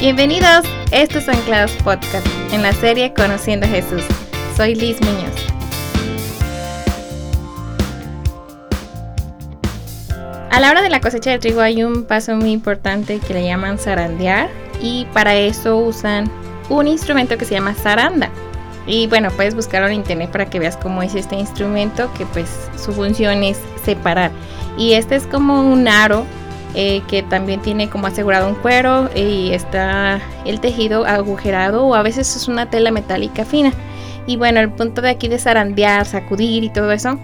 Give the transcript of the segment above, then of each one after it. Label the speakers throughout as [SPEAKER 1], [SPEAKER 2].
[SPEAKER 1] Bienvenidos, esto es Anclados Podcast, en la serie Conociendo a Jesús. Soy Liz Muñoz. A la hora de la cosecha de trigo hay un paso muy importante que le llaman zarandear y para eso usan un instrumento que se llama zaranda. Y bueno, puedes buscarlo en internet para que veas cómo es este instrumento, que pues su función es separar. Y este es como un aro eh, que también tiene como asegurado un cuero y está el tejido agujerado o a veces es una tela metálica fina. Y bueno, el punto de aquí de zarandear, sacudir y todo eso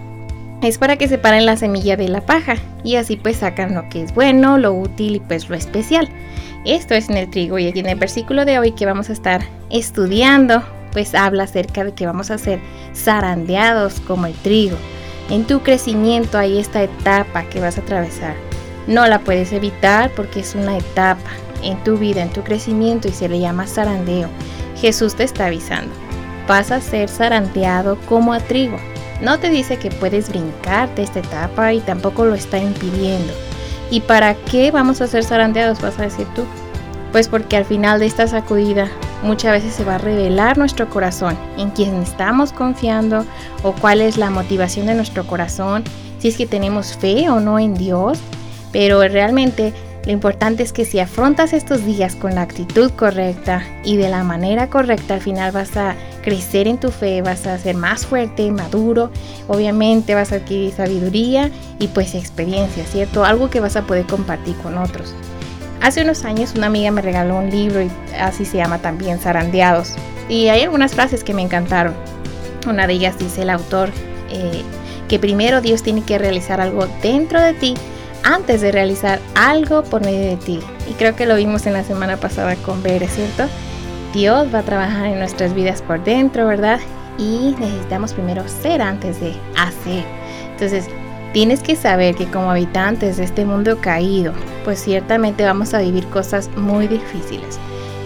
[SPEAKER 1] es para que separen la semilla de la paja y así pues sacan lo que es bueno, lo útil y pues lo especial. Esto es en el trigo y aquí en el versículo de hoy que vamos a estar estudiando pues habla acerca de que vamos a ser zarandeados como el trigo. En tu crecimiento hay esta etapa que vas a atravesar no la puedes evitar porque es una etapa en tu vida, en tu crecimiento y se le llama zarandeo. Jesús te está avisando. Vas a ser zarandeado como a trigo. No te dice que puedes brincar de esta etapa y tampoco lo está impidiendo. ¿Y para qué vamos a ser zarandeados? Vas a decir tú. Pues porque al final de esta sacudida muchas veces se va a revelar nuestro corazón, en quién estamos confiando o cuál es la motivación de nuestro corazón, si es que tenemos fe o no en Dios, pero realmente lo importante es que si afrontas estos días con la actitud correcta y de la manera correcta, al final vas a crecer en tu fe, vas a ser más fuerte, maduro, obviamente vas a adquirir sabiduría y pues experiencia, ¿cierto? Algo que vas a poder compartir con otros. Hace unos años una amiga me regaló un libro y así se llama también, Zarandeados. Y hay algunas frases que me encantaron. Una de ellas dice el autor eh, que primero Dios tiene que realizar algo dentro de ti antes de realizar algo por medio de ti. Y creo que lo vimos en la semana pasada con Bere, ¿cierto? Dios va a trabajar en nuestras vidas por dentro, ¿verdad? Y necesitamos primero ser antes de hacer. Entonces, tienes que saber que como habitantes de este mundo caído, pues ciertamente vamos a vivir cosas muy difíciles.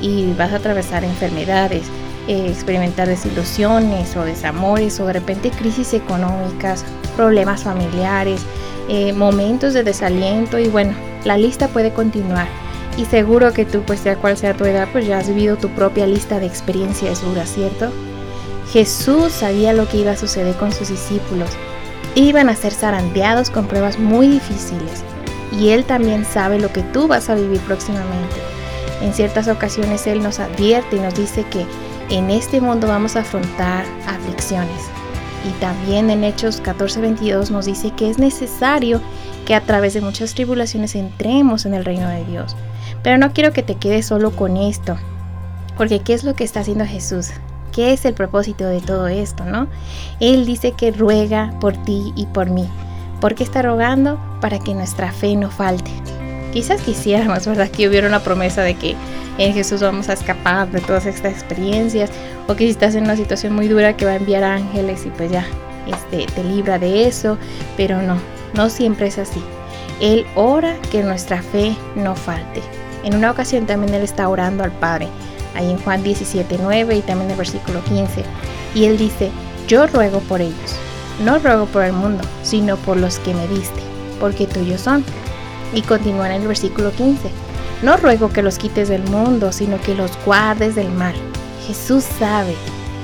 [SPEAKER 1] Y vas a atravesar enfermedades, eh, experimentar desilusiones o desamores o de repente crisis económicas, problemas familiares, eh, momentos de desaliento y bueno, la lista puede continuar. Y seguro que tú, pues sea cual sea tu edad, pues ya has vivido tu propia lista de experiencias duras, ¿cierto? Jesús sabía lo que iba a suceder con sus discípulos. Iban a ser zarandeados con pruebas muy difíciles. Y Él también sabe lo que tú vas a vivir próximamente. En ciertas ocasiones Él nos advierte y nos dice que en este mundo vamos a afrontar aflicciones. Y también en Hechos 14:22 nos dice que es necesario que a través de muchas tribulaciones entremos en el reino de Dios. Pero no quiero que te quedes solo con esto, porque ¿qué es lo que está haciendo Jesús? ¿Qué es el propósito de todo esto, no? Él dice que ruega por ti y por mí. ¿Por qué está rogando? Para que nuestra fe no falte. Quizás quisiéramos, ¿verdad? Que hubiera una promesa de que en Jesús vamos a escapar de todas estas experiencias o que si estás en una situación muy dura que va a enviar ángeles y pues ya este, te libra de eso, pero no, no siempre es así. Él ora que nuestra fe no falte. En una ocasión también él está orando al Padre, ahí en Juan 17, 9 y también el versículo 15, y él dice, yo ruego por ellos, no ruego por el mundo, sino por los que me diste, porque tuyos son. Y continúa en el versículo 15, no ruego que los quites del mundo, sino que los guardes del mal. Jesús sabe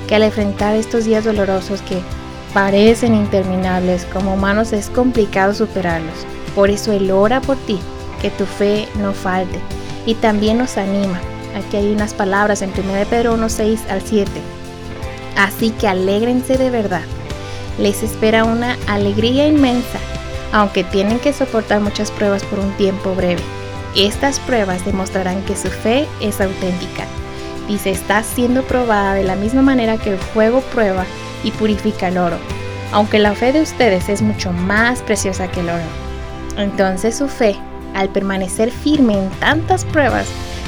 [SPEAKER 1] que al enfrentar estos días dolorosos que parecen interminables, como humanos es complicado superarlos. Por eso Él ora por ti, que tu fe no falte. Y también nos anima. Aquí hay unas palabras en 1 Pedro 1, 6 al 7. Así que alégrense de verdad. Les espera una alegría inmensa, aunque tienen que soportar muchas pruebas por un tiempo breve. Estas pruebas demostrarán que su fe es auténtica se está siendo probada de la misma manera que el fuego prueba y purifica el oro, aunque la fe de ustedes es mucho más preciosa que el oro. Entonces su fe, al permanecer firme en tantas pruebas,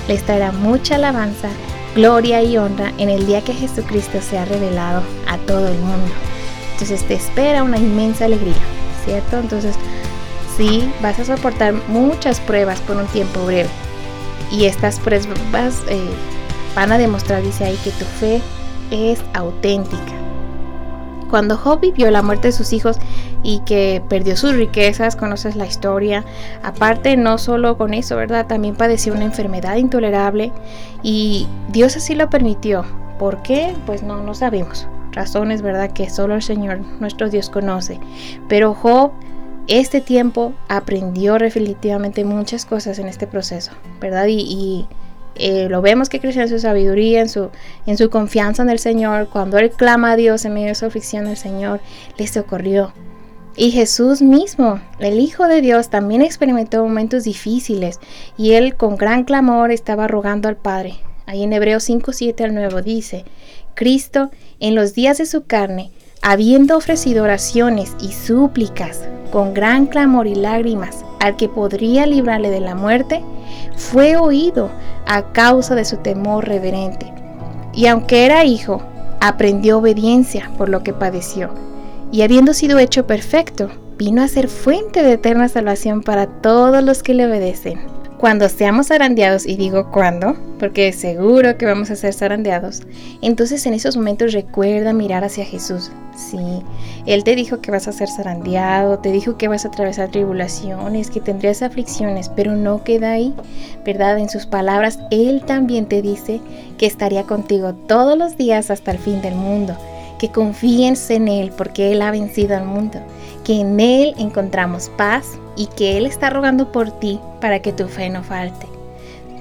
[SPEAKER 1] les traerá mucha alabanza, gloria y honra en el día que Jesucristo sea revelado a todo el mundo. Entonces te espera una inmensa alegría, ¿cierto? Entonces sí, vas a soportar muchas pruebas por un tiempo breve. Y estas pruebas eh, van a demostrar, dice ahí, que tu fe es auténtica. Cuando Job vivió la muerte de sus hijos y que perdió sus riquezas, conoces la historia. Aparte, no solo con eso, ¿verdad? También padeció una enfermedad intolerable y Dios así lo permitió. ¿Por qué? Pues no, no sabemos. Razones, ¿verdad? Que solo el Señor, nuestro Dios, conoce. Pero Job, este tiempo, aprendió definitivamente muchas cosas en este proceso, ¿verdad? y eh, lo vemos que creció en su sabiduría, en su, en su confianza en el Señor. Cuando Él clama a Dios en medio de su aflicción, el Señor le socorrió. Y Jesús mismo, el Hijo de Dios, también experimentó momentos difíciles y Él con gran clamor estaba rogando al Padre. Ahí en Hebreos 5, 7 al 9 dice, Cristo en los días de su carne, habiendo ofrecido oraciones y súplicas con gran clamor y lágrimas al que podría librarle de la muerte, fue oído a causa de su temor reverente. Y aunque era hijo, aprendió obediencia por lo que padeció. Y habiendo sido hecho perfecto, vino a ser fuente de eterna salvación para todos los que le obedecen. Cuando seamos zarandeados, y digo cuándo, porque seguro que vamos a ser zarandeados, entonces en esos momentos recuerda mirar hacia Jesús. Sí, Él te dijo que vas a ser zarandeado, te dijo que vas a atravesar tribulaciones, que tendrías aflicciones, pero no queda ahí, ¿verdad? En sus palabras, Él también te dice que estaría contigo todos los días hasta el fin del mundo, que confíes en Él porque Él ha vencido al mundo, que en Él encontramos paz, y que Él está rogando por ti para que tu fe no falte.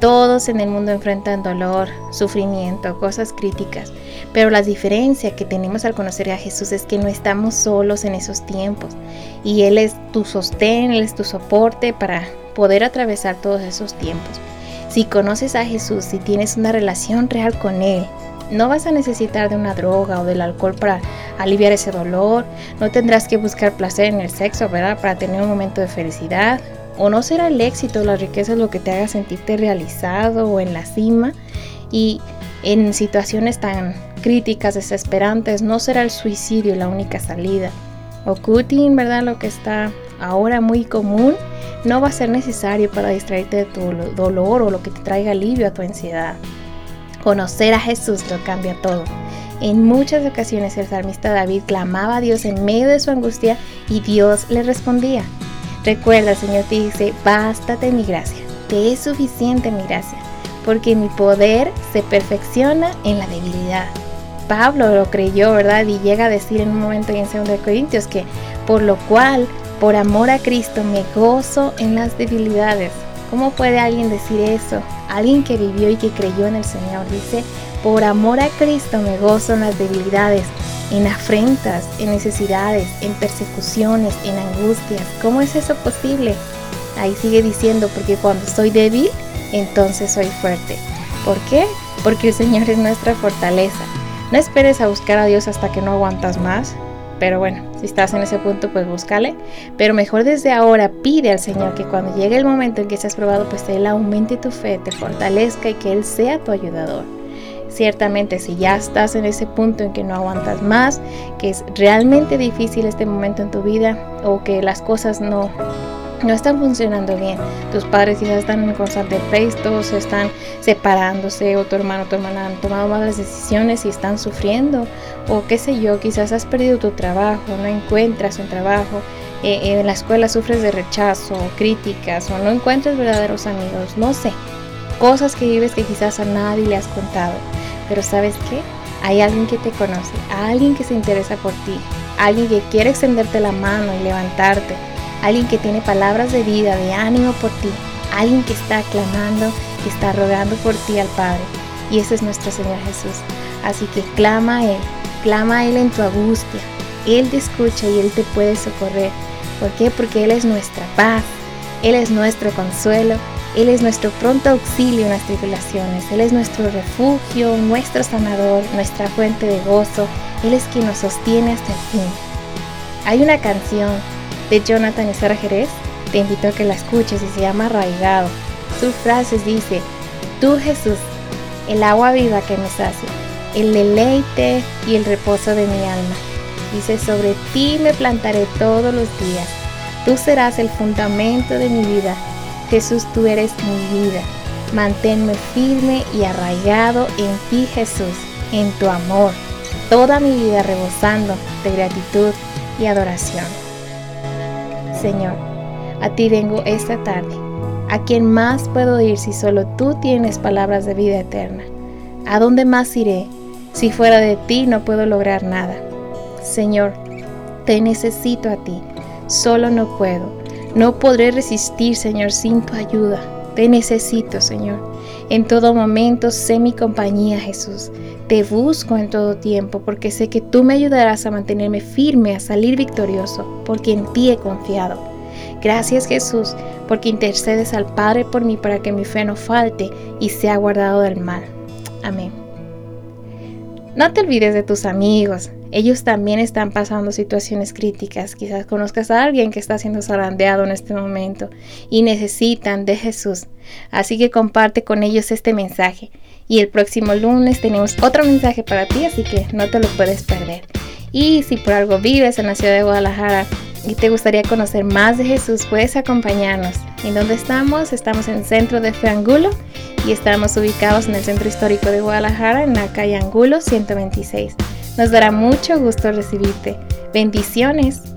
[SPEAKER 1] Todos en el mundo enfrentan dolor, sufrimiento, cosas críticas, pero la diferencia que tenemos al conocer a Jesús es que no estamos solos en esos tiempos y Él es tu sostén, Él es tu soporte para poder atravesar todos esos tiempos. Si conoces a Jesús, si tienes una relación real con Él, no vas a necesitar de una droga o del alcohol para aliviar ese dolor. No tendrás que buscar placer en el sexo, ¿verdad? Para tener un momento de felicidad. O no será el éxito, la riqueza lo que te haga sentirte realizado o en la cima. Y en situaciones tan críticas, desesperantes, no será el suicidio la única salida. O cutting, ¿verdad? Lo que está ahora muy común, no va a ser necesario para distraerte de tu dolor o lo que te traiga alivio a tu ansiedad. Conocer a Jesús lo cambia todo. En muchas ocasiones el salmista David clamaba a Dios en medio de su angustia y Dios le respondía. Recuerda, Señor, te dice, bástate mi gracia, te es suficiente mi gracia, porque mi poder se perfecciona en la debilidad. Pablo lo creyó, ¿verdad? Y llega a decir en un momento en 2 Corintios que, por lo cual, por amor a Cristo, me gozo en las debilidades. ¿Cómo puede alguien decir eso? Alguien que vivió y que creyó en el Señor dice, por amor a Cristo me gozo en las debilidades, en afrentas, en necesidades, en persecuciones, en angustias. ¿Cómo es eso posible? Ahí sigue diciendo, porque cuando soy débil, entonces soy fuerte. ¿Por qué? Porque el Señor es nuestra fortaleza. No esperes a buscar a Dios hasta que no aguantas más. Pero bueno, si estás en ese punto, pues búscale. Pero mejor desde ahora pide al Señor que cuando llegue el momento en que seas probado, pues Él aumente tu fe, te fortalezca y que Él sea tu ayudador. Ciertamente, si ya estás en ese punto en que no aguantas más, que es realmente difícil este momento en tu vida o que las cosas no no están funcionando bien. Tus padres quizás están en constante pleito, se están separándose, o tu hermano o tu hermana han tomado malas decisiones y están sufriendo, o qué sé yo, quizás has perdido tu trabajo, no encuentras un trabajo, eh, en la escuela sufres de rechazo, críticas, o no encuentras verdaderos amigos, no sé. Cosas que vives que quizás a nadie le has contado. Pero ¿sabes qué? Hay alguien que te conoce, alguien que se interesa por ti, alguien que quiere extenderte la mano y levantarte alguien que tiene palabras de vida, de ánimo por ti, alguien que está clamando, que está rogando por ti al Padre. Y ese es nuestro Señor Jesús. Así que clama a Él, clama a Él en tu angustia. Él te escucha y Él te puede socorrer. ¿Por qué? Porque Él es nuestra paz, Él es nuestro consuelo, Él es nuestro pronto auxilio en las tribulaciones, Él es nuestro refugio, nuestro sanador, nuestra fuente de gozo, Él es quien nos sostiene hasta el fin. Hay una canción de Jonathan Sara Jerez, te invito a que la escuches y se llama Arraigado. Sus frases dice, tú Jesús, el agua viva que me sacia, el deleite y el reposo de mi alma. Dice, sobre ti me plantaré todos los días. Tú serás el fundamento de mi vida. Jesús, tú eres mi vida. Manténme firme y arraigado en ti, Jesús, en tu amor. toda mi vida rebosando de gratitud y adoración. Señor, a ti vengo esta tarde. ¿A quién más puedo ir si solo tú tienes palabras de vida eterna? ¿A dónde más iré? Si fuera de ti no puedo lograr nada. Señor, te necesito a ti. Solo no puedo. No podré resistir, Señor, sin tu ayuda. Te necesito, Señor. En todo momento sé mi compañía, Jesús. Te busco en todo tiempo porque sé que tú me ayudarás a mantenerme firme, a salir victorioso, porque en ti he confiado. Gracias Jesús, porque intercedes al Padre por mí para que mi fe no falte y sea guardado del mal. Amén. No te olvides de tus amigos. Ellos también están pasando situaciones críticas. Quizás conozcas a alguien que está siendo zarandeado en este momento y necesitan de Jesús. Así que comparte con ellos este mensaje. Y el próximo lunes tenemos otro mensaje para ti, así que no te lo puedes perder. Y si por algo vives en la ciudad de Guadalajara, y te gustaría conocer más de Jesús, puedes acompañarnos. ¿En dónde estamos? Estamos en Centro de Fe Angulo y estamos ubicados en el Centro Histórico de Guadalajara, en la calle Angulo 126. Nos dará mucho gusto recibirte. Bendiciones.